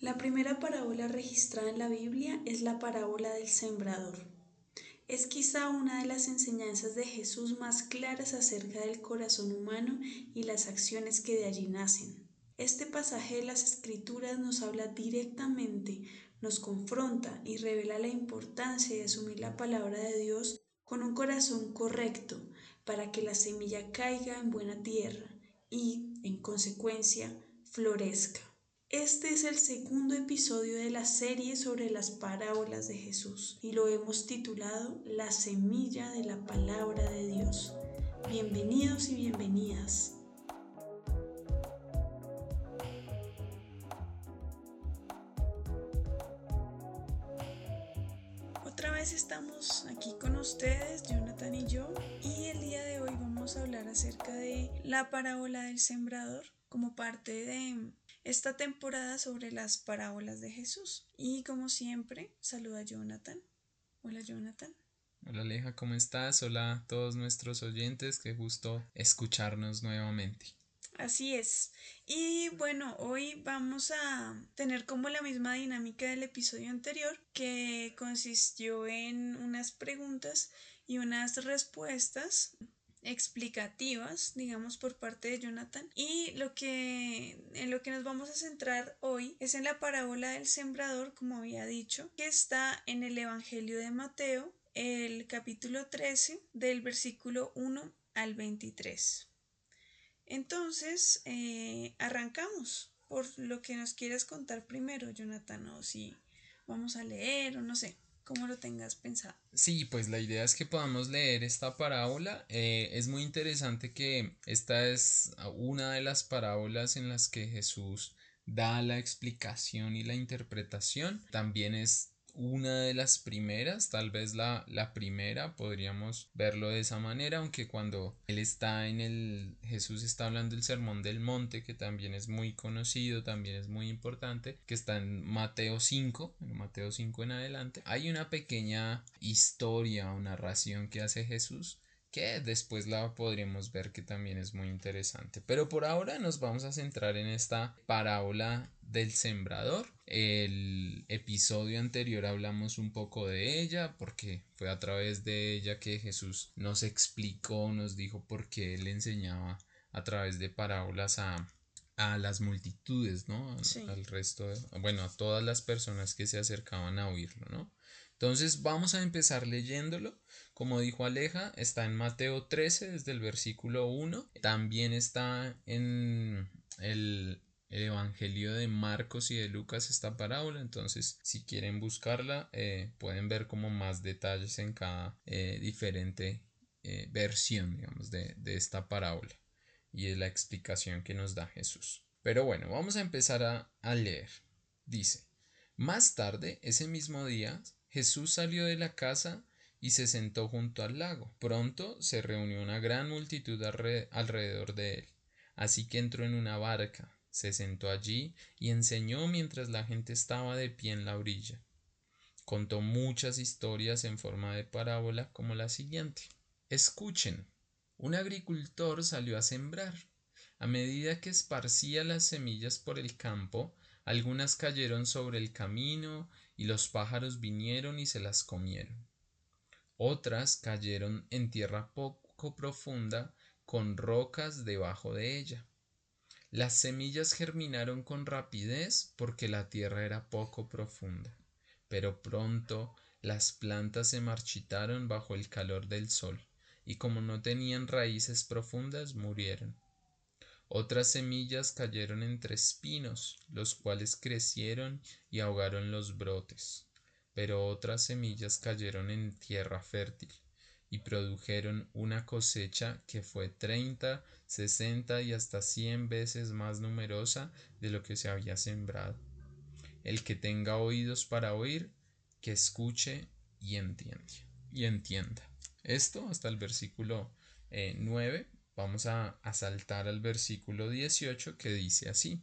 La primera parábola registrada en la Biblia es la parábola del sembrador. Es quizá una de las enseñanzas de Jesús más claras acerca del corazón humano y las acciones que de allí nacen. Este pasaje de las Escrituras nos habla directamente, nos confronta y revela la importancia de asumir la palabra de Dios con un corazón correcto para que la semilla caiga en buena tierra y, en consecuencia, florezca. Este es el segundo episodio de la serie sobre las parábolas de Jesús y lo hemos titulado La semilla de la palabra de Dios. Bienvenidos y bienvenidas. Otra vez estamos aquí con ustedes, Jonathan y yo, y el día de hoy vamos a hablar acerca de la parábola del sembrador como parte de esta temporada sobre las parábolas de Jesús. Y como siempre, saluda a Jonathan. Hola Jonathan. Hola Aleja, ¿cómo estás? Hola a todos nuestros oyentes, qué gusto escucharnos nuevamente. Así es. Y bueno, hoy vamos a tener como la misma dinámica del episodio anterior, que consistió en unas preguntas y unas respuestas explicativas, digamos, por parte de Jonathan. Y lo que en lo que nos vamos a centrar hoy es en la parábola del sembrador, como había dicho, que está en el Evangelio de Mateo, el capítulo 13, del versículo 1 al 23. Entonces, eh, arrancamos por lo que nos quieras contar primero, Jonathan, o si vamos a leer o no sé como lo tengas pensado. Sí, pues la idea es que podamos leer esta parábola. Eh, es muy interesante que esta es una de las parábolas en las que Jesús da la explicación y la interpretación. También es una de las primeras, tal vez la, la, primera, podríamos verlo de esa manera, aunque cuando él está en el, Jesús está hablando del sermón del monte, que también es muy conocido, también es muy importante, que está en Mateo 5, en Mateo 5 en adelante, hay una pequeña historia o narración que hace Jesús que después la podremos ver que también es muy interesante. Pero por ahora nos vamos a centrar en esta parábola del sembrador. El episodio anterior hablamos un poco de ella porque fue a través de ella que Jesús nos explicó, nos dijo por qué él enseñaba a través de parábolas a, a las multitudes, ¿no? Al resto, bueno, a todas las personas que se acercaban a oírlo, ¿no? Entonces vamos a empezar leyéndolo. Como dijo Aleja, está en Mateo 13 desde el versículo 1. También está en el, Evangelio de Marcos y de Lucas esta parábola. Entonces si quieren buscarla eh, pueden ver como más detalles en cada eh, diferente eh, versión digamos, de, de esta parábola y es la explicación que nos da Jesús. Pero bueno, vamos a empezar a, a leer. Dice, más tarde, ese mismo día, Jesús salió de la casa y se sentó junto al lago. Pronto se reunió una gran multitud alrededor de él. Así que entró en una barca, se sentó allí y enseñó mientras la gente estaba de pie en la orilla. Contó muchas historias en forma de parábola como la siguiente. Escuchen. Un agricultor salió a sembrar. A medida que esparcía las semillas por el campo, algunas cayeron sobre el camino y los pájaros vinieron y se las comieron. Otras cayeron en tierra poco profunda con rocas debajo de ella. Las semillas germinaron con rapidez porque la tierra era poco profunda, pero pronto las plantas se marchitaron bajo el calor del sol, y como no tenían raíces profundas murieron. Otras semillas cayeron entre espinos, los cuales crecieron y ahogaron los brotes. Pero otras semillas cayeron en tierra fértil y produjeron una cosecha que fue treinta, sesenta y hasta cien veces más numerosa de lo que se había sembrado. El que tenga oídos para oír, que escuche y entienda. Y entienda. Esto hasta el versículo eh, nueve 9 Vamos a, saltar al versículo 18 que dice así.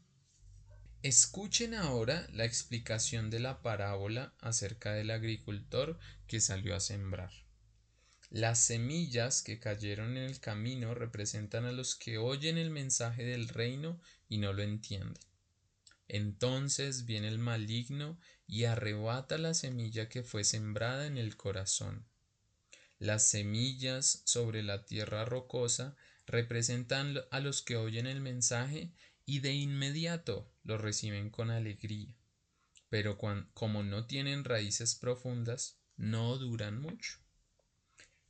Escuchen ahora la explicación de la parábola acerca del agricultor que salió a sembrar. Las semillas que cayeron en el camino representan a los que oyen el mensaje del reino y no lo entienden. Entonces viene el maligno y arrebata la semilla que fue sembrada en el corazón. Las semillas sobre la tierra rocosa representan a los que oyen el mensaje y de inmediato lo reciben con alegría. Pero como no tienen raíces profundas, no duran mucho.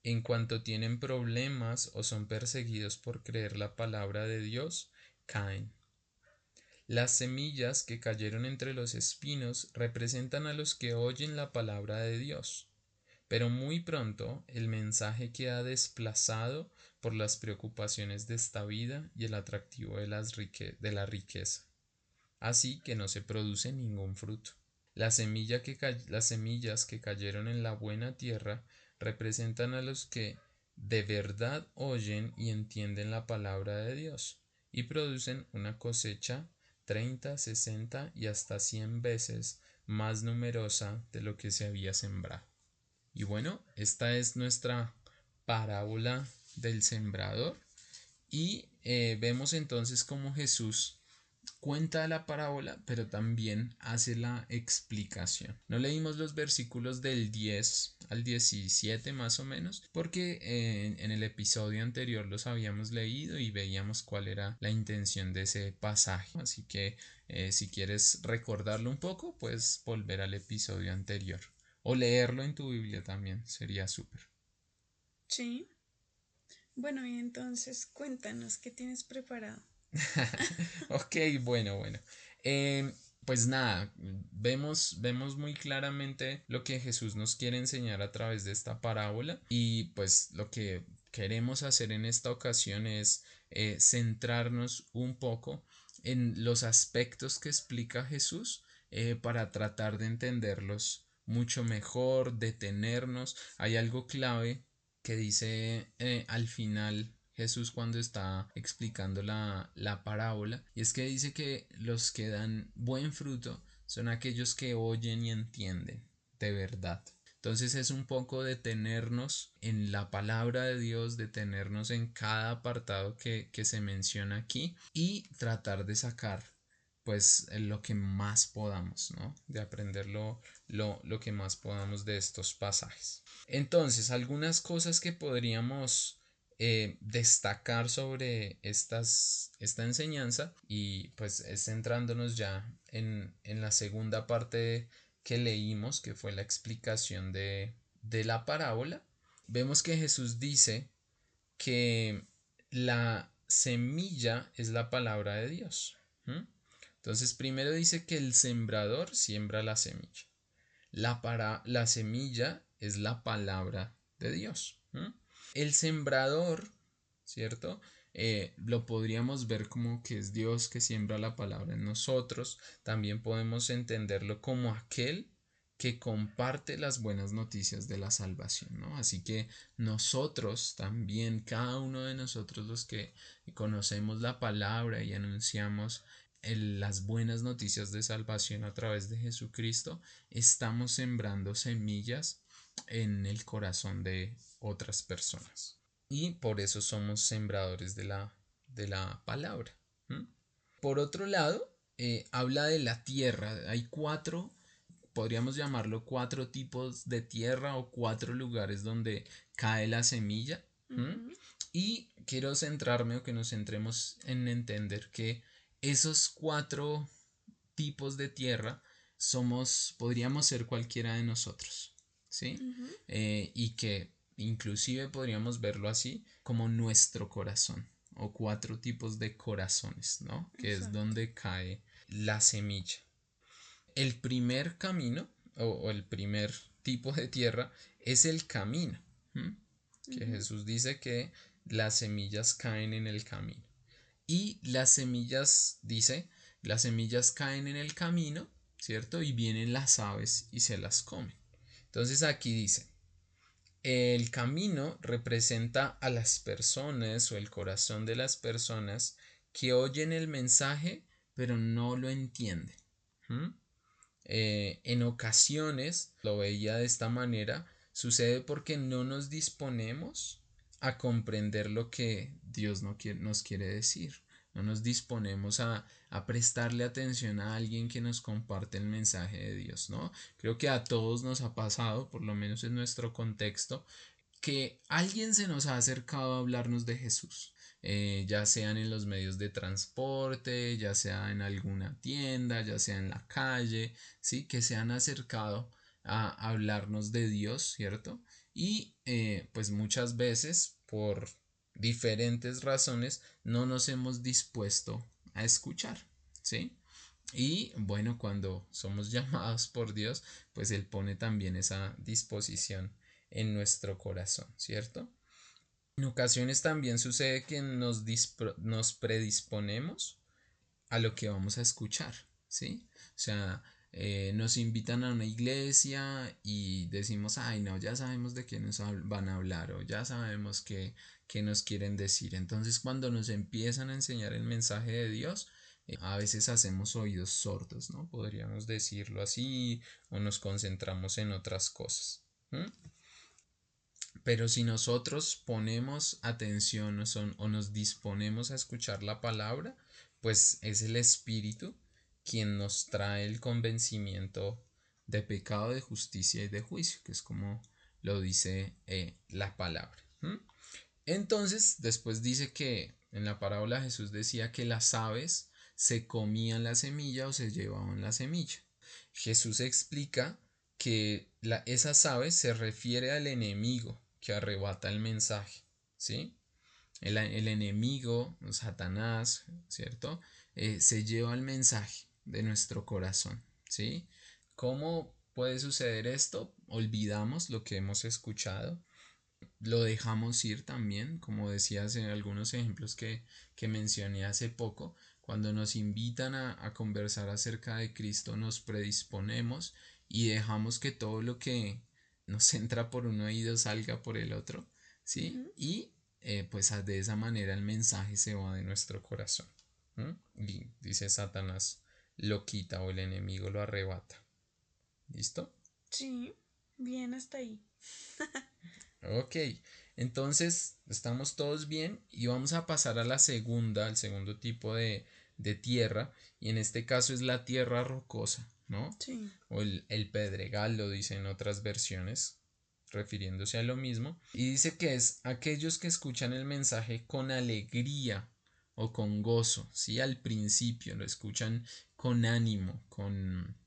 En cuanto tienen problemas o son perseguidos por creer la palabra de Dios, caen. Las semillas que cayeron entre los espinos representan a los que oyen la palabra de Dios, pero muy pronto el mensaje queda desplazado por las preocupaciones de esta vida y el atractivo de, la riqueza, así que no se produce ningún fruto. las semillas que cayeron en la buena tierra representan a los que de verdad oyen y entienden la palabra de Dios y producen una cosecha 30, 60 y hasta 100 veces más numerosa de lo que se había sembrado. Y bueno, esta es nuestra parábola del sembrador y eh, vemos entonces cómo Jesús cuenta la parábola, pero también hace la explicación. No leímos los versículos del 10 al 17 más o menos, porque eh, en, el episodio anterior los habíamos leído y veíamos cuál era la intención de ese pasaje. Así que eh, si quieres recordarlo un poco, puedes volver al episodio anterior o leerlo en tu Biblia también, sería súper. Sí. Bueno, y entonces cuéntanos qué tienes preparado. ok, bueno, bueno. Em, pues nada, vemos, vemos muy claramente lo que Jesús nos quiere enseñar a través de esta parábola y pues lo que queremos hacer en esta ocasión es eh, centrarnos un poco en los aspectos que explica Jesús eh, para tratar de entenderlos mucho mejor, detenernos. Hay algo clave que dice eh, al final Jesús cuando está explicando la, la parábola y es que dice que los que dan buen fruto son aquellos que oyen y entienden de verdad. Entonces es un poco detenernos en la palabra de Dios, detenernos en cada apartado que, que se menciona aquí y tratar de sacar pues lo que más podamos, ¿no? De aprender lo, lo, que más podamos de estos pasajes. Entonces, algunas cosas que podríamos eh, destacar sobre estas, esta enseñanza y pues es centrándonos ya en, en, la segunda parte que leímos, que fue la explicación de, de la parábola, vemos que Jesús dice que la semilla es la palabra de Dios. Entonces primero dice que el sembrador siembra la semilla. La, para, la semilla es la palabra de Dios. El sembrador, ¿cierto? Eh, lo podríamos ver como que es Dios que siembra la palabra en nosotros. También podemos entenderlo como aquel que comparte las buenas noticias de la salvación, ¿no? Así que nosotros también, cada uno de nosotros los que conocemos la palabra y anunciamos las buenas noticias de salvación a través de Jesucristo, estamos sembrando semillas en el corazón de otras personas. Y por eso somos sembradores de la, de la palabra. Por otro lado, eh, habla de la tierra. Hay cuatro, podríamos llamarlo cuatro tipos de tierra o cuatro lugares donde cae la semilla. Y quiero centrarme o que nos centremos en entender que esos cuatro tipos de tierra somos, podríamos ser cualquiera de nosotros. ¿sí? Eh, y que inclusive podríamos verlo así como nuestro corazón o cuatro tipos de corazones, ¿no? Que es donde cae la semilla. El primer camino o, el primer tipo de tierra es el camino, que Jesús dice que las semillas caen en el camino. Y las semillas, dice, las semillas caen en el camino, ¿cierto? Y vienen las aves y se las comen. Entonces aquí dice, el camino representa a las personas o el corazón de las personas que oyen el mensaje pero no lo entienden. Eh, en ocasiones, lo veía de esta manera, sucede porque no nos disponemos a comprender lo que Dios no quiere, nos quiere decir no nos disponemos a, a, prestarle atención a alguien que nos comparte el mensaje de Dios, ¿no? Creo que a todos nos ha pasado, por lo menos en nuestro contexto, que alguien se nos ha acercado a hablarnos de Jesús. Eh, ya sean en los medios de transporte, ya sea en alguna tienda, ya sea en la calle, ¿sí? Que se han acercado a hablarnos de Dios, ¿cierto? Y eh, pues muchas veces por diferentes razones no nos hemos dispuesto a escuchar, ¿sí? Y bueno, cuando somos llamados por Dios, pues Él pone también esa disposición en nuestro corazón, ¿cierto? En ocasiones también sucede que nos, nos predisponemos a lo que vamos a escuchar, ¿sí? O sea, eh, nos invitan a una iglesia y decimos, ay, no, ya sabemos de qué nos van a hablar o ya sabemos qué, qué nos quieren decir. Entonces, cuando nos empiezan a enseñar el mensaje de Dios, eh, a veces hacemos oídos sordos, ¿no? Podríamos decirlo así, o nos concentramos en otras cosas. Pero si nosotros ponemos atención o nos disponemos a escuchar la palabra, pues es el Espíritu quien nos trae el convencimiento de pecado, de justicia y de juicio, que es como lo dice eh, la palabra. Entonces, después dice que en la parábola Jesús decía que las aves se comían la semilla o se llevaban la semilla. Jesús explica que la, esas aves se refiere al enemigo, que arrebata el mensaje, ¿sí? El, enemigo, Satanás, ¿cierto? Eh, se lleva el mensaje de nuestro corazón, ¿sí? ¿Cómo puede suceder esto? Olvidamos lo que hemos escuchado, lo dejamos ir también, como decías en algunos ejemplos que, que mencioné hace poco, cuando nos invitan a, a, conversar acerca de Cristo, nos predisponemos y dejamos que todo lo que nos entra por un oído salga por el otro, ¿sí? Y eh, pues de esa manera el mensaje se va de nuestro corazón. Y dice Satanás, lo quita o el enemigo lo arrebata. ¿Listo? Sí, bien hasta ahí. ok, entonces estamos todos bien y vamos a pasar a la segunda, al segundo tipo de, de tierra y en este caso es la tierra rocosa. ¿no? Sí. O el, el pedregal lo dice en otras versiones, refiriéndose a lo mismo. Y dice que es aquellos que escuchan el mensaje con alegría o con gozo, ¿sí? Al principio lo escuchan con ánimo, con,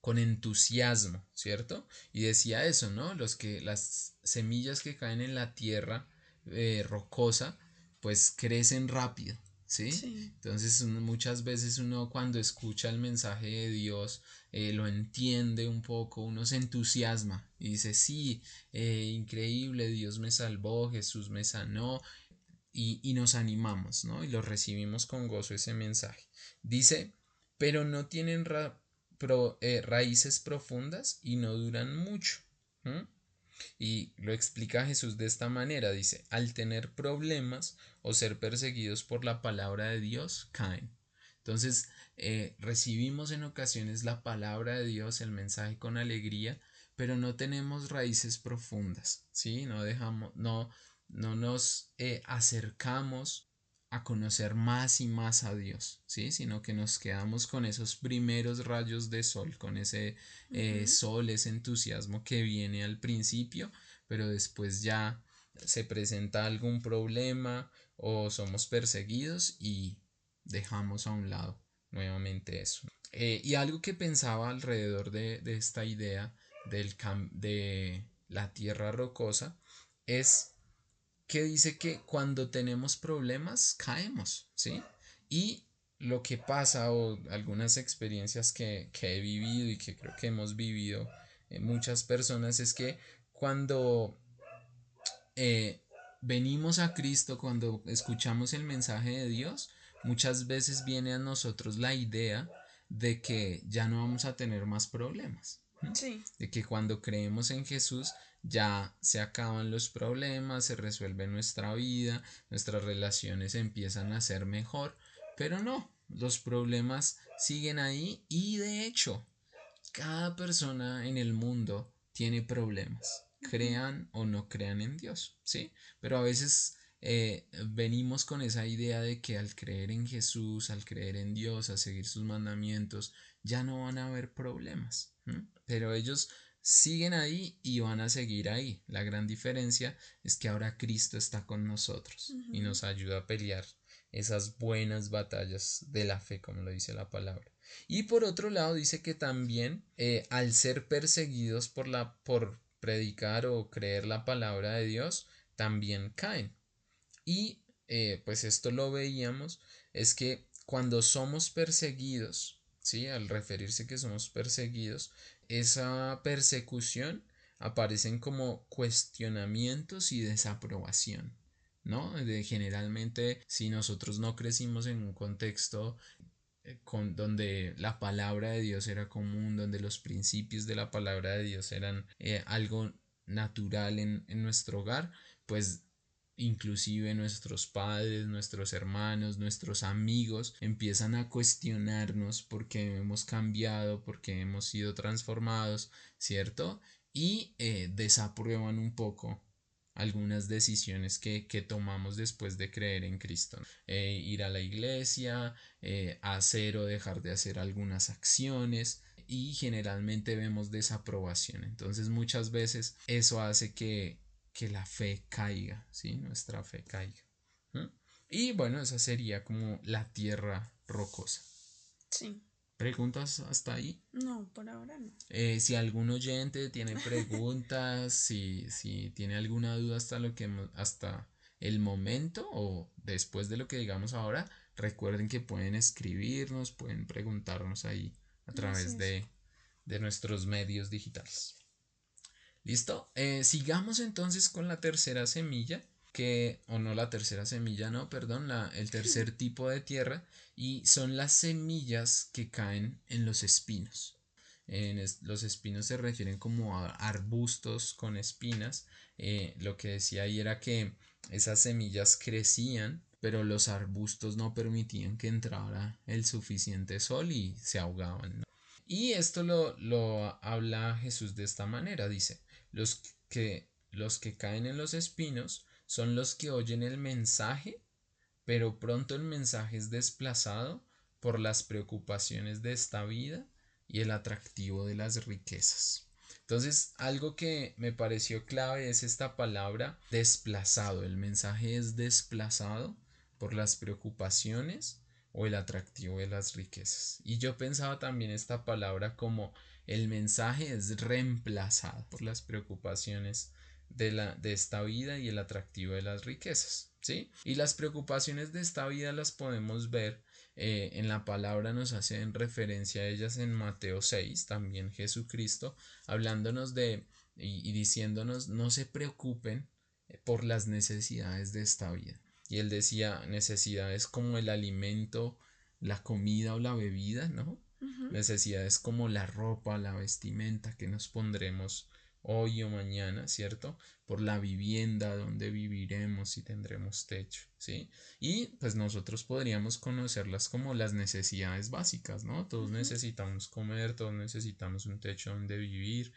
con entusiasmo, ¿cierto? Y decía eso, ¿no? Los que, las semillas que caen en la tierra eh, rocosa, pues crecen rápido, ¿sí? Entonces muchas veces uno cuando escucha el mensaje de Dios eh, lo entiende un poco, uno se entusiasma y dice, sí, eh, increíble, Dios me salvó, Jesús me sanó y, y nos animamos, ¿no? Y lo recibimos con gozo ese mensaje. Dice, pero no tienen eh, raíces profundas y no duran mucho. Y lo explica Jesús de esta manera, dice, al tener problemas o ser perseguidos por la palabra de Dios, caen. Entonces, eh, recibimos en ocasiones la palabra de Dios, el mensaje con alegría, pero no tenemos raíces profundas, ¿sí? No dejamos, no, no nos eh, acercamos a conocer más y más a Dios, ¿sí? Sino que nos quedamos con esos primeros rayos de sol, con ese eh, sol, ese entusiasmo que viene al principio, pero después ya se presenta algún problema o somos perseguidos y dejamos a un lado nuevamente eso. Eh, y algo que pensaba alrededor de, esta idea del de la tierra rocosa es que dice que cuando tenemos problemas caemos, ¿sí? Y lo que pasa o algunas experiencias que, he vivido y que creo que hemos vivido eh, muchas personas es que cuando eh, venimos a Cristo, cuando escuchamos el mensaje de Dios, muchas veces viene a nosotros la idea de que ya no vamos a tener más problemas. Sí. De que cuando creemos en Jesús ya se acaban los problemas, se resuelve nuestra vida, nuestras relaciones empiezan a ser mejor, pero no, los problemas siguen ahí y de hecho, cada persona en el mundo tiene problemas, crean o no crean en Dios, ¿sí? Pero a veces eh, venimos con esa idea de que al creer en Jesús, al creer en Dios, a seguir sus mandamientos, ya no van a haber problemas. Pero ellos siguen ahí y van a seguir ahí. La gran diferencia es que ahora Cristo está con nosotros y nos ayuda a pelear esas buenas batallas de la fe, como lo dice la palabra. Y por otro lado dice que también eh, al ser perseguidos por la por predicar o creer la palabra de Dios, también caen. Y eh, pues esto lo veíamos, es que cuando somos perseguidos, ¿sí? Al referirse que somos perseguidos, esa persecución aparecen como cuestionamientos y desaprobación. ¿no? De generalmente si nosotros no crecimos en un contexto eh, con, donde la palabra de Dios era común, donde los principios de la palabra de Dios eran eh, algo natural en, en nuestro hogar, pues inclusive nuestros padres, nuestros hermanos, nuestros amigos empiezan a cuestionarnos porque hemos cambiado, porque hemos sido transformados, ¿cierto? Y eh, desaprueban un poco algunas decisiones que, tomamos después de creer en Cristo. Eh, ir a la iglesia, eh, hacer o dejar de hacer algunas acciones y generalmente vemos desaprobación. Entonces muchas veces eso hace que, que la fe caiga, ¿sí? Nuestra fe caiga. Y bueno, esa sería como la tierra rocosa. Sí. ¿Preguntas hasta ahí? No, por ahora no. Eh, si algún oyente tiene preguntas, si, si tiene alguna duda hasta lo que hasta el momento o después de lo que digamos ahora, recuerden que pueden escribirnos, pueden preguntarnos ahí a través de, de, nuestros medios digitales. ¿Listo? Eh, sigamos entonces con la tercera semilla que, o no la tercera semilla, no, perdón, la, el tercer tipo de tierra, y son las semillas que caen en los espinos. En los espinos se refieren como a arbustos con espinas. Eh, lo que decía ahí era que esas semillas crecían, pero los arbustos no permitían que entrara el suficiente sol y se ahogaban. Y esto lo, lo habla Jesús de esta manera, dice, los que, los que caen en los espinos son los que oyen el mensaje, pero pronto el mensaje es desplazado por las preocupaciones de esta vida y el atractivo de las riquezas. Entonces, algo que me pareció clave es esta palabra desplazado. El mensaje es desplazado por las preocupaciones o el atractivo de las riquezas. Y yo pensaba también esta palabra como el mensaje es reemplazado por las preocupaciones de, la, de esta vida y el atractivo de las riquezas. ¿sí? Y las preocupaciones de esta vida las podemos ver eh, en la palabra, nos hacen referencia a ellas en Mateo 6, también Jesucristo, hablándonos de y, diciéndonos no se preocupen eh, por las necesidades de esta vida. Y él decía necesidades como el alimento, la comida o la bebida, ¿no? Necesidades como la ropa, la vestimenta que nos pondremos hoy o mañana, ¿cierto? Por la vivienda donde viviremos y tendremos techo, ¿sí? Y pues nosotros podríamos conocerlas como las necesidades básicas, ¿no? Todos necesitamos comer, todos necesitamos un techo donde vivir,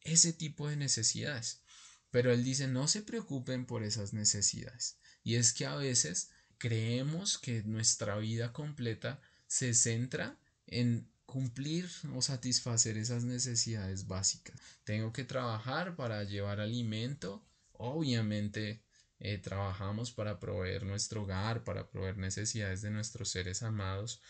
ese tipo de necesidades. Pero él dice, no se preocupen por esas necesidades. Y es que a veces creemos que nuestra vida completa se centra en cumplir o satisfacer esas necesidades básicas. Tengo que trabajar para llevar alimento. Obviamente eh, trabajamos para proveer nuestro hogar, para proveer necesidades de nuestros seres amados,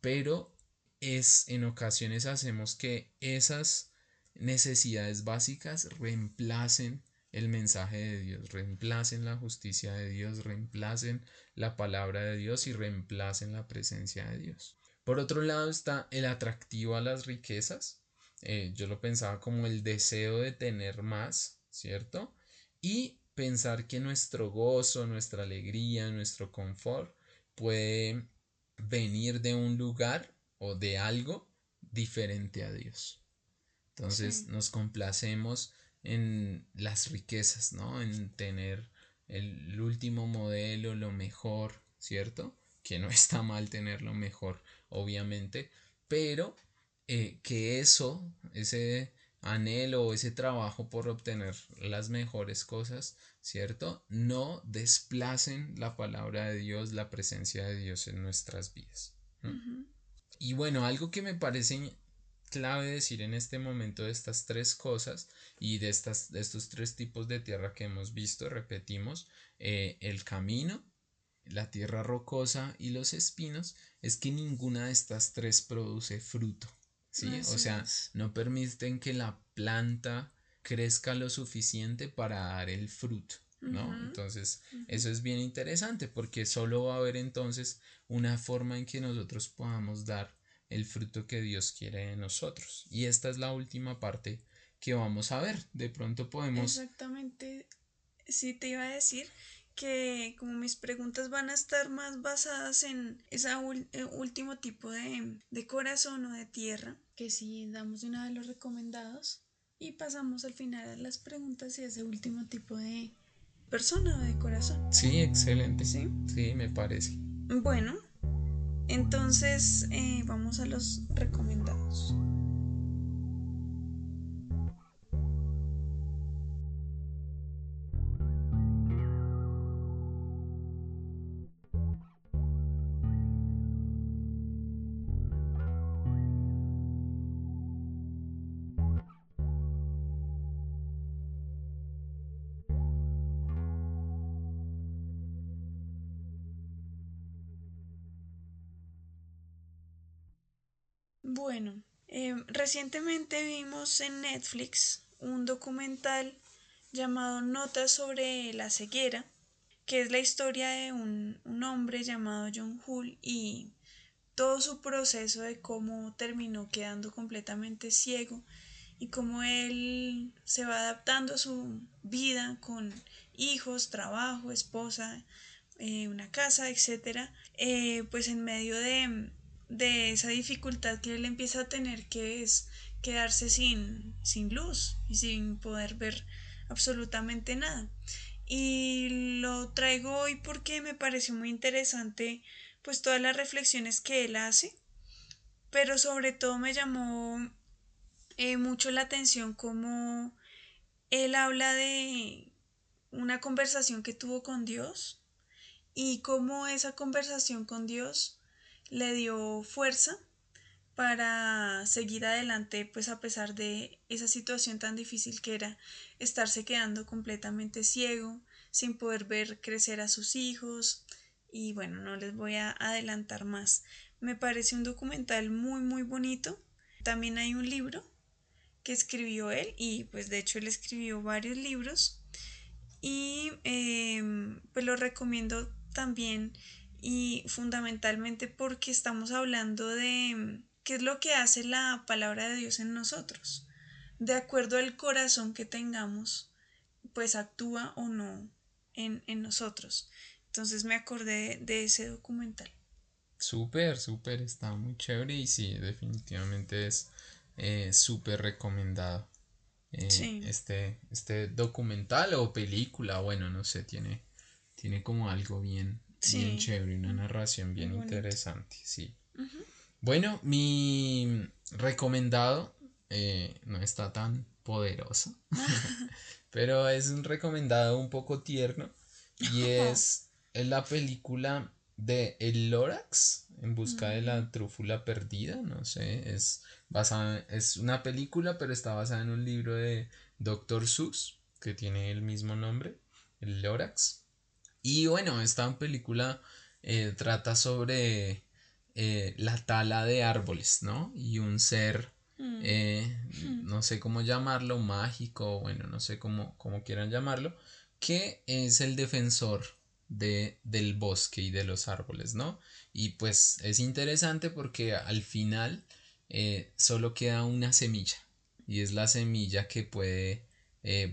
pero es en ocasiones hacemos que esas necesidades básicas reemplacen el mensaje de Dios, reemplacen la justicia de Dios, reemplacen la palabra de Dios y reemplacen la presencia de Dios. Por otro lado está el atractivo a las riquezas. Eh, yo lo pensaba como el deseo de tener más, ¿cierto? Y pensar que nuestro gozo, nuestra alegría, nuestro confort puede venir de un lugar o de algo diferente a Dios. Entonces nos complacemos en las riquezas, ¿no? En tener el último modelo, lo mejor, ¿cierto? Que no está mal tener lo mejor, obviamente, pero eh, que eso, ese anhelo o ese trabajo por obtener las mejores cosas, ¿cierto? No desplacen la palabra de Dios, la presencia de Dios en nuestras vidas. Y bueno, algo que me parece clave decir en este momento de estas tres cosas y de, estas, de estos tres tipos de tierra que hemos visto, repetimos, eh, el camino, la tierra rocosa y los espinos, es que ninguna de estas tres produce fruto. ¿sí? o sea, no permiten que la planta crezca lo suficiente para dar el fruto. ¿no? Entonces, eso es bien interesante porque solo va a haber entonces una forma en que nosotros podamos dar el fruto que Dios quiere de nosotros. Y esta es la última parte que vamos a ver. De pronto podemos... Exactamente. Sí, te iba a decir que como mis preguntas van a estar más basadas en ese eh, último tipo de, de corazón o de tierra, que sí damos una de los recomendados, y pasamos al final a las preguntas y ese último tipo de persona o de corazón. Sí, excelente. Sí, sí me parece. Bueno, entonces eh, vamos a los recomendados. Recientemente vimos en Netflix un documental llamado Notas sobre la ceguera, que es la historia de un, hombre llamado John Hull y todo su proceso de cómo terminó quedando completamente ciego y cómo él se va adaptando a su vida con hijos, trabajo, esposa, eh, una casa, etc. Eh, pues en medio de, de esa dificultad que él empieza a tener que es quedarse sin, sin luz y sin poder ver absolutamente nada. Y lo traigo hoy porque me pareció muy interesante pues todas las reflexiones que él hace, pero sobre todo me llamó eh, mucho la atención como él habla de una conversación que tuvo con Dios y cómo esa conversación con Dios le dio fuerza para seguir adelante, pues a pesar de esa situación tan difícil que era estarse quedando completamente ciego, sin poder ver crecer a sus hijos. Y bueno, no les voy a adelantar más. Me parece un documental muy, muy bonito. También hay un libro que escribió él y pues de hecho él escribió varios libros y em, pues lo recomiendo también y fundamentalmente porque estamos hablando de mm, qué es lo que hace la palabra de Dios en nosotros. De acuerdo al corazón que tengamos, pues actúa o no en, nosotros. Entonces me acordé de ese documental. Súper, súper, está muy chévere y sí, definitivamente es eh, súper recomendado. Eh, este, este documental o película, bueno, no sé, tiene, tiene como algo bien, Bien chévere, una narración bien interesante, sí. Bueno, mi recomendado eh, no está tan poderoso, pero es un recomendado un poco tierno y es, la película de El Lorax en busca de la mm. trúfula perdida, no sé, es basada, es una película pero está basada en un libro de Dr. Seuss que tiene el mismo nombre, El Lorax. Y bueno, esta película eh, trata sobre eh, la tala de árboles, ¿no? Y un ser, mm. eh, hmm. no sé cómo llamarlo, mágico, bueno, no sé cómo, cómo quieran llamarlo, que es el defensor de, del bosque y de los árboles, ¿no? Y pues es interesante porque al final solo queda una semilla y es la semilla que puede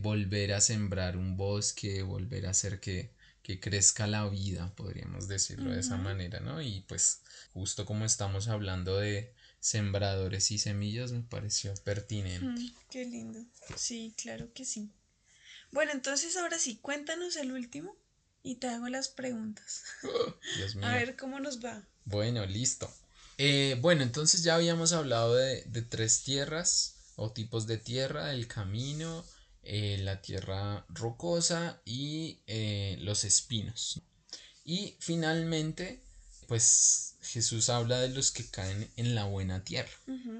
volver a sembrar un bosque, volver a hacer que, que crezca la vida, podríamos decirlo de esa manera, ¿no? Y pues justo como estamos hablando de sembradores y semillas, me pareció pertinente. qué lindo. Sí, claro que sí. Bueno, entonces ahora sí, cuéntanos el último y te hago las preguntas. Dios mío. A ver cómo nos va. Bueno, listo. Eh, bueno, entonces ya habíamos hablado de, de tres tierras o tipos de tierra, el camino, eh, la tierra rocosa y eh, los espinos. Y finalmente, pues Jesús habla de los que caen en la buena tierra,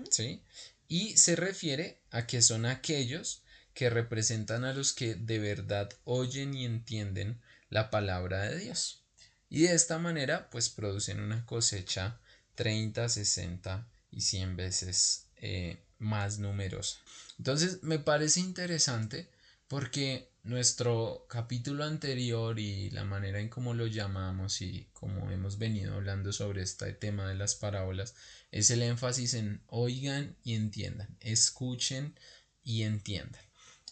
¿sí? Y se refiere a que son aquellos que representan a los que de verdad oyen y entienden la palabra de Dios. Y de esta manera, pues producen una cosecha 30, 60 y 100 veces eh, más numerosa. Entonces, me parece interesante porque nuestro capítulo anterior y la manera en cómo lo llamamos y como hemos venido hablando sobre este tema de las parábolas es el énfasis en oigan y entiendan, escuchen y entiendan.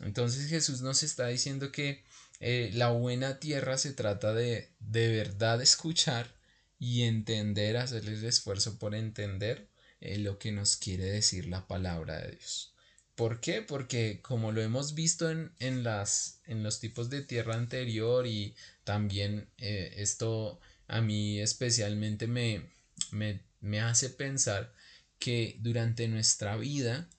Entonces Jesús nos está diciendo que eh, la buena tierra se trata de de verdad escuchar y entender, hacer el esfuerzo por entender eh, lo que nos quiere decir la palabra de Dios. ¿Por qué? Porque como lo hemos visto en, en, las, en los tipos de tierra anterior y también eh, esto a mí especialmente me, me, me, hace pensar que durante nuestra vida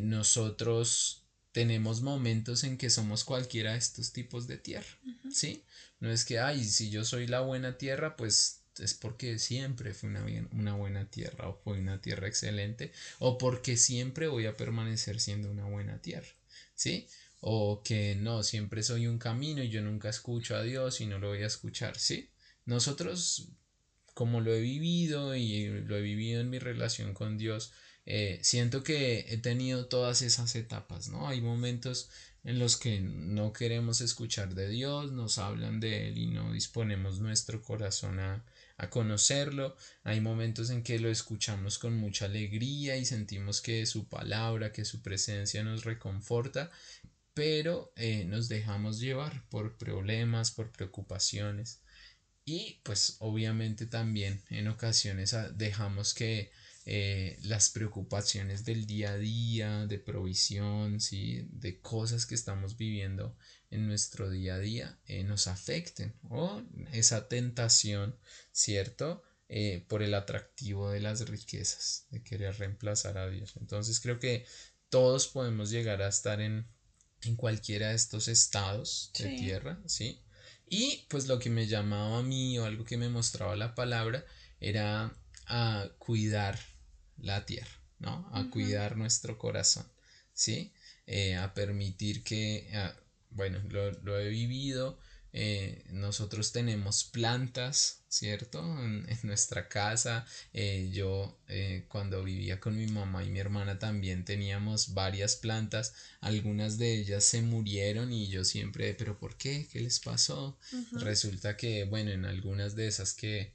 nosotros tenemos momentos en que somos cualquiera de estos tipos de tierra, ¿sí? No es que, ay, si yo soy la buena tierra, pues es porque siempre fue una, una buena tierra o fue una tierra excelente o porque siempre voy a permanecer siendo una buena tierra, ¿sí? O que no, siempre soy un camino y yo nunca escucho a Dios y no lo voy a escuchar, ¿sí? Nosotros, como lo he vivido y lo he vivido en mi relación con Dios, eh, siento que he tenido todas esas etapas, ¿no? Hay momentos en los que no queremos escuchar de Dios, nos hablan de Él y no disponemos nuestro corazón a, a conocerlo. Hay momentos en que lo escuchamos con mucha alegría y sentimos que su palabra, que su presencia nos reconforta, pero eh, nos dejamos llevar por problemas, por preocupaciones. Y pues obviamente también en ocasiones ah, dejamos que eh, las preocupaciones del día a día, de provisión, ¿sí? de cosas que estamos viviendo en nuestro día a día, eh, nos afecten o esa tentación, ¿cierto? Eh, por el atractivo de las riquezas, de querer reemplazar a Dios. Entonces creo que todos podemos llegar a estar en, en cualquiera de estos estados de tierra, ¿sí? Y pues lo que me llamaba a mí o algo que me mostraba la palabra era a cuidar la tierra, ¿no? A cuidar nuestro corazón, ¿sí? Eh, a permitir que, bueno, lo, he vivido, eh, nosotros tenemos plantas, ¿cierto? En, nuestra casa, eh, yo cuando vivía con mi mamá y mi hermana también teníamos varias plantas, algunas de ellas se murieron y yo siempre, pero ¿por qué? ¿Qué les pasó? Resulta que, bueno, en algunas de esas que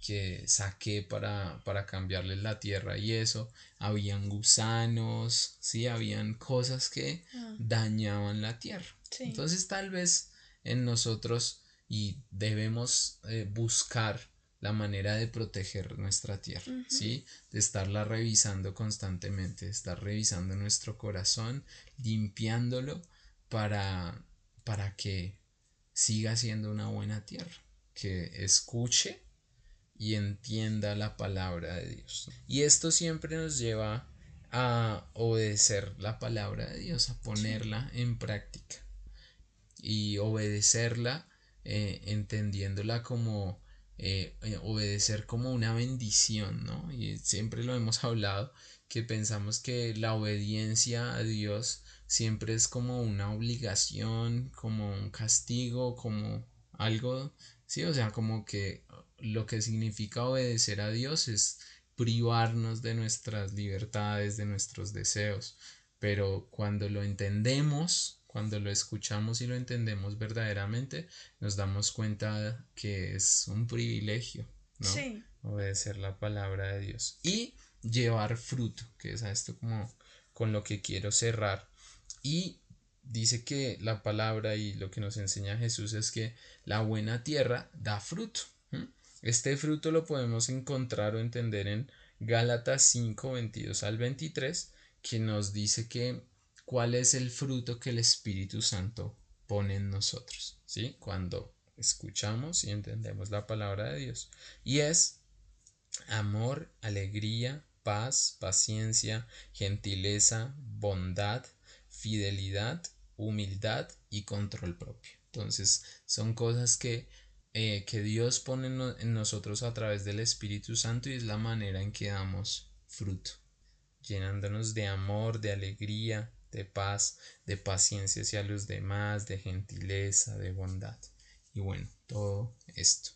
que saqué para, para cambiarles la tierra y eso, habían gusanos, sí, habían cosas que ah. dañaban la tierra. Entonces tal vez en nosotros y debemos eh, buscar la manera de proteger nuestra tierra, ¿sí? De estarla revisando constantemente, de estar revisando nuestro corazón, limpiándolo para, para que siga siendo una buena tierra, que escuche y entienda la palabra de Dios. Y esto siempre nos lleva a obedecer la palabra de Dios, a ponerla en práctica y obedecerla eh, entendiéndola como eh, eh, obedecer como una bendición, ¿no? Y siempre lo hemos hablado que pensamos que la obediencia a Dios siempre es como una obligación, como un castigo, como algo, sí, o sea, como que lo que significa obedecer a Dios es privarnos de nuestras libertades, de nuestros deseos. Pero cuando lo entendemos, cuando lo escuchamos y lo entendemos verdaderamente, nos damos cuenta que es un privilegio, ¿no? Obedecer la palabra de Dios. Y llevar fruto, que es a esto como con lo que quiero cerrar. Y dice que la palabra y lo que nos enseña Jesús es que la buena tierra da fruto. Este fruto lo podemos encontrar o entender en Gálatas 5, 22 al 23, que nos dice que cuál es el fruto que el Espíritu Santo pone en nosotros, ¿sí? Cuando escuchamos y entendemos la palabra de Dios. Y es amor, alegría, paz, paciencia, gentileza, bondad, fidelidad, humildad y control propio. Entonces son cosas que, eh, que Dios pone en nosotros a través del Espíritu Santo y es la manera en que damos fruto, llenándonos de amor, de alegría, de paz, de paciencia hacia los demás, de gentileza, de bondad. Y bueno, todo esto.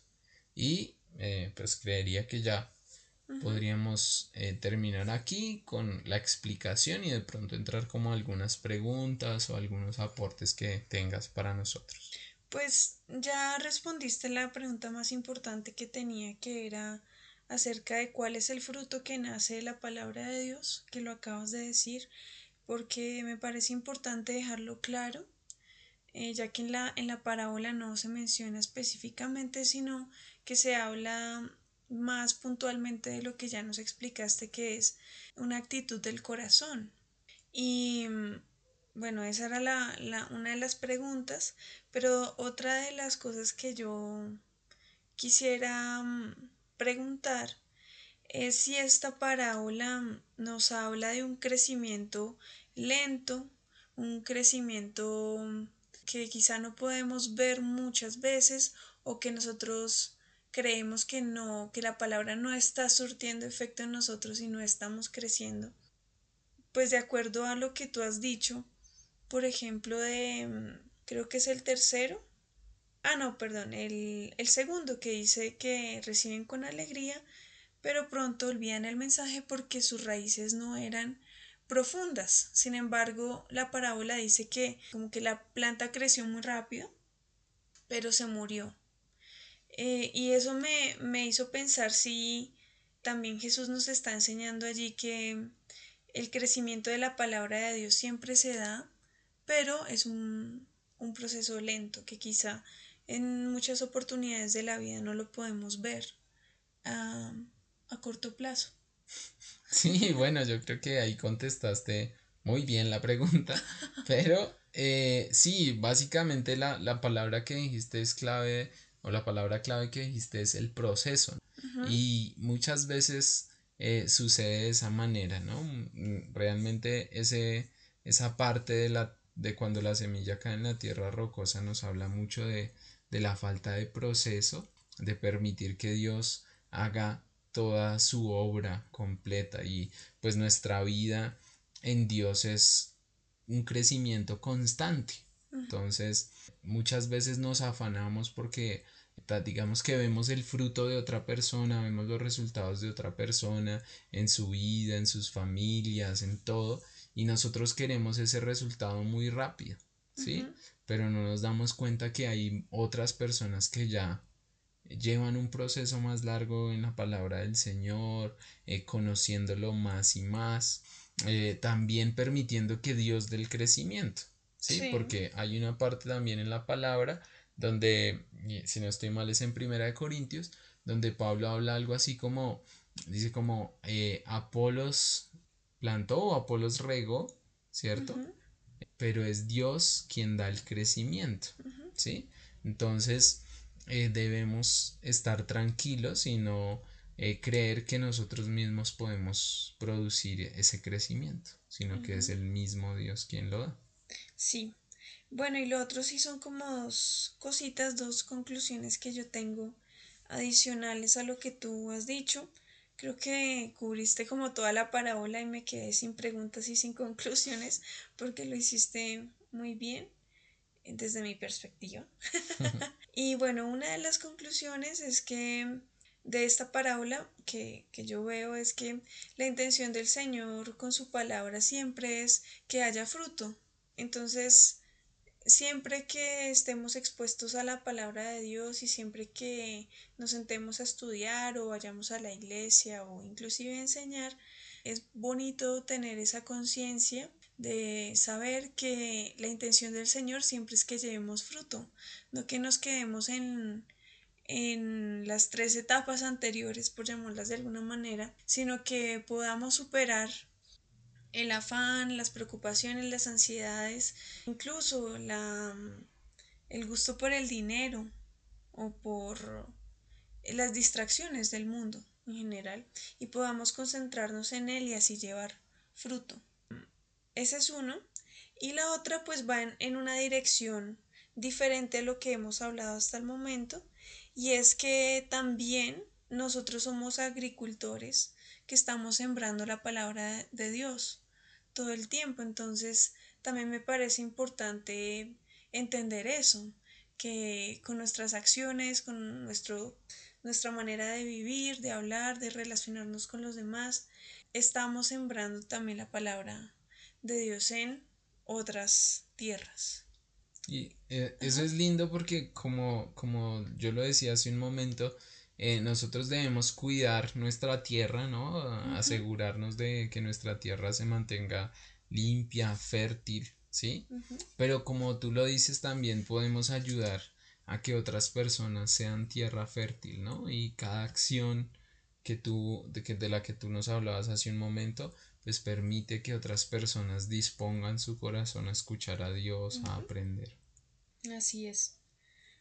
Y eh, pues creería que ya podríamos eh, terminar aquí con la explicación y de pronto entrar como algunas preguntas o algunos aportes que tengas para nosotros. Pues ya respondiste la pregunta más importante que tenía, que era acerca de cuál es el fruto que nace de la palabra de Dios, que lo acabas de decir, porque me parece importante dejarlo claro, eh, ya que en la, en la parábola no se menciona específicamente, sino que se habla más puntualmente de lo que ya nos explicaste, que es una actitud del corazón. Y bueno, esa era la, una de las preguntas, pero otra de las cosas que yo quisiera mm, preguntar si esta parábola nos habla de un crecimiento lento, un crecimiento que quizá no podemos ver muchas veces o que nosotros creemos que no, que la palabra no está surtiendo efecto en nosotros y no estamos creciendo. Pues de acuerdo a lo que tú has dicho, por ejemplo, de, mm, creo que es el tercero, ah, no, perdón, el, el segundo que dice que reciben con alegría, pero pronto olvidan el mensaje porque sus raíces no eran profundas. Sin embargo, la parábola dice que como que la planta creció muy rápido, pero se murió. Eh, y eso me, me hizo pensar si también Jesús nos está enseñando allí que el crecimiento de la palabra de Dios siempre se da, pero es un, un proceso lento que quizá en muchas oportunidades de la vida no lo podemos ver a, a corto plazo. Sí, bueno, yo creo que ahí contestaste muy bien la pregunta, pero eh, sí, básicamente la, la palabra que dijiste es clave o la palabra clave que dijiste es el proceso. Y muchas veces eh, sucede de esa manera, ¿no? Mm, realmente ese, esa parte de, la, de cuando la semilla cae en la tierra rocosa nos habla mucho de, de la falta de proceso, de permitir que Dios haga toda su obra completa y pues nuestra vida en Dios es un crecimiento constante. Entonces, muchas veces nos afanamos porque digamos que vemos el fruto de otra persona, vemos los resultados de otra persona en su vida, en sus familias, en todo, y nosotros queremos ese resultado muy rápido, ¿sí? Pero no nos damos cuenta que hay otras personas que ya llevan un proceso más largo en la palabra del Señor, eh, conociéndolo más y más, eh, también permitiendo que Dios dé el crecimiento, ¿sí? Porque hay una parte también en la palabra donde, si no estoy mal, es en Primera de Corintios, donde Pablo habla algo así como, dice como eh, Apolos plantó o Apolos regó, ¿cierto? Pero es Dios quien da el crecimiento, ¿sí? Entonces eh, debemos estar tranquilos y no eh, creer que nosotros mismos podemos producir ese crecimiento, sino que es el mismo Dios quien lo da. Sí, bueno, y lo otro sí son como dos cositas, dos conclusiones que yo tengo adicionales a lo que tú has dicho. Creo que cubriste como toda la parábola y me quedé sin preguntas y sin conclusiones porque lo hiciste muy bien desde mi perspectiva. y bueno, una de las conclusiones es que de esta parábola que, que, yo veo es que la intención del Señor con su palabra siempre es que haya fruto. Entonces, siempre que estemos expuestos a la palabra de Dios y siempre que nos sentemos a estudiar o vayamos a la iglesia o inclusive a enseñar, es bonito tener esa conciencia de saber que la intención del Señor siempre es que llevemos fruto, no que nos quedemos en, en las tres etapas anteriores, por llamarlas de alguna manera, sino que podamos superar el afán, las preocupaciones, las ansiedades, incluso la, el gusto por el dinero o por las distracciones del mundo, en general y podamos concentrarnos en él y así llevar fruto. Ese es uno. Y la otra pues va en, una dirección diferente a lo que hemos hablado hasta el momento y es que también nosotros somos agricultores que estamos sembrando la palabra de Dios todo el tiempo. Entonces también me parece importante entender eso, que con nuestras acciones, con nuestro, nuestra manera de vivir, de hablar, de relacionarnos con los demás, estamos sembrando también la palabra de Dios en otras tierras. Y eh, eso es lindo porque como, como yo lo decía hace un momento, eh, nosotros debemos cuidar nuestra tierra, ¿no? Asegurarnos de que nuestra tierra se mantenga limpia, fértil, ¿sí? Pero como tú lo dices, también podemos ayudar a que otras personas sean tierra fértil, ¿no? Y cada acción que tú, de, que, de la que tú nos hablabas hace un momento, pues permite que otras personas dispongan su corazón a escuchar a Dios, a aprender. Así es.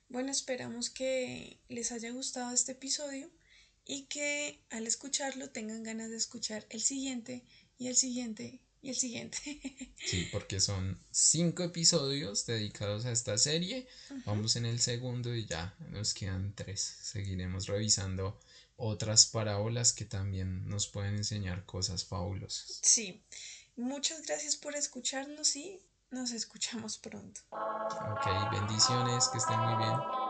Bueno, esperamos que les haya gustado este episodio y que al escucharlo tengan ganas de escuchar el siguiente y el siguiente y el siguiente. Sí, porque son cinco episodios dedicados a esta serie. Vamos en el segundo y ya nos quedan tres. Seguiremos revisando otras parábolas que también nos pueden enseñar cosas fabulosas. Sí, muchas gracias por escucharnos y nos escuchamos pronto. Ok, bendiciones, que estén muy bien.